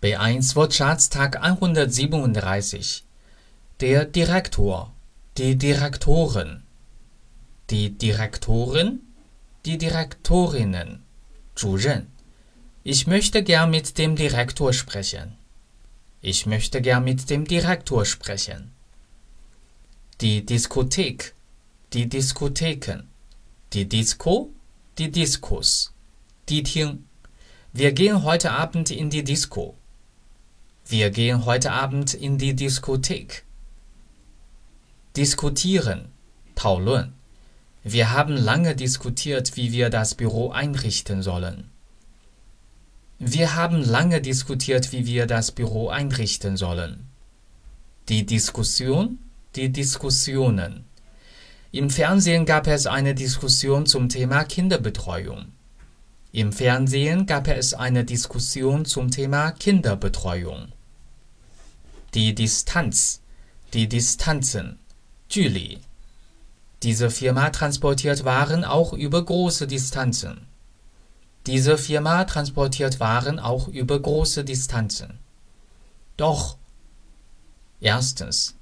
B1 Wortschatztag 137 Der Direktor, die Direktorin, die Direktorin, die Direktorinnen, 主任 Ich möchte gern mit dem Direktor sprechen. Ich möchte gern mit dem Direktor sprechen. Die Diskothek, die Diskotheken, die Disco, die Diskos, die Ting. Wir gehen heute Abend in die Disco. Wir gehen heute Abend in die Diskothek. Diskutieren, 讨论 Wir haben lange diskutiert, wie wir das Büro einrichten sollen. Wir haben lange diskutiert, wie wir das Büro einrichten sollen. Die Diskussion, die Diskussionen. Im Fernsehen gab es eine Diskussion zum Thema Kinderbetreuung. Im Fernsehen gab es eine Diskussion zum Thema Kinderbetreuung Die Distanz, die Distanzen, 距离 Diese Firma transportiert Waren auch über große Distanzen. Diese Firma transportiert Waren auch über große Distanzen. Doch. Erstens.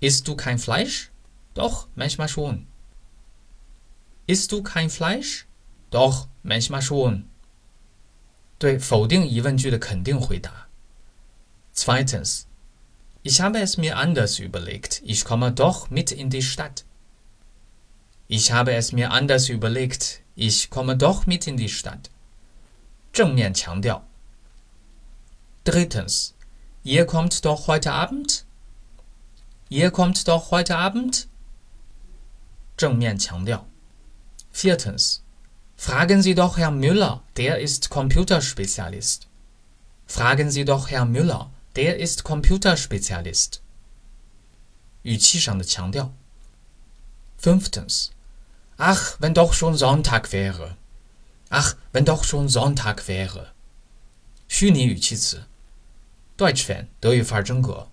Isst du kein Fleisch? Doch, manchmal schon. Isst du kein Fleisch? Doch, manchmal schon. 对否定疑问句的肯定回答。Zweitens. Ich habe es mir anders überlegt. Ich komme doch mit in die Stadt. Ich habe es mir anders überlegt. Ich komme doch mit in die Stadt. 正面强调。Drittens. Ihr kommt doch heute Abend? Ihr kommt doch heute Abend? 正面强调。Viertens. Fragen Sie doch Herrn Müller, der ist Computerspezialist. Fragen Sie doch Herrn Müller, der ist Computerspezialist. 语气上的强调。Fünftens. Ach, wenn doch schon Sonntag wäre. Ach, wenn doch schon Sonntag wäre. 虚拟语气词。Deutsch Fan 德语范儿真格。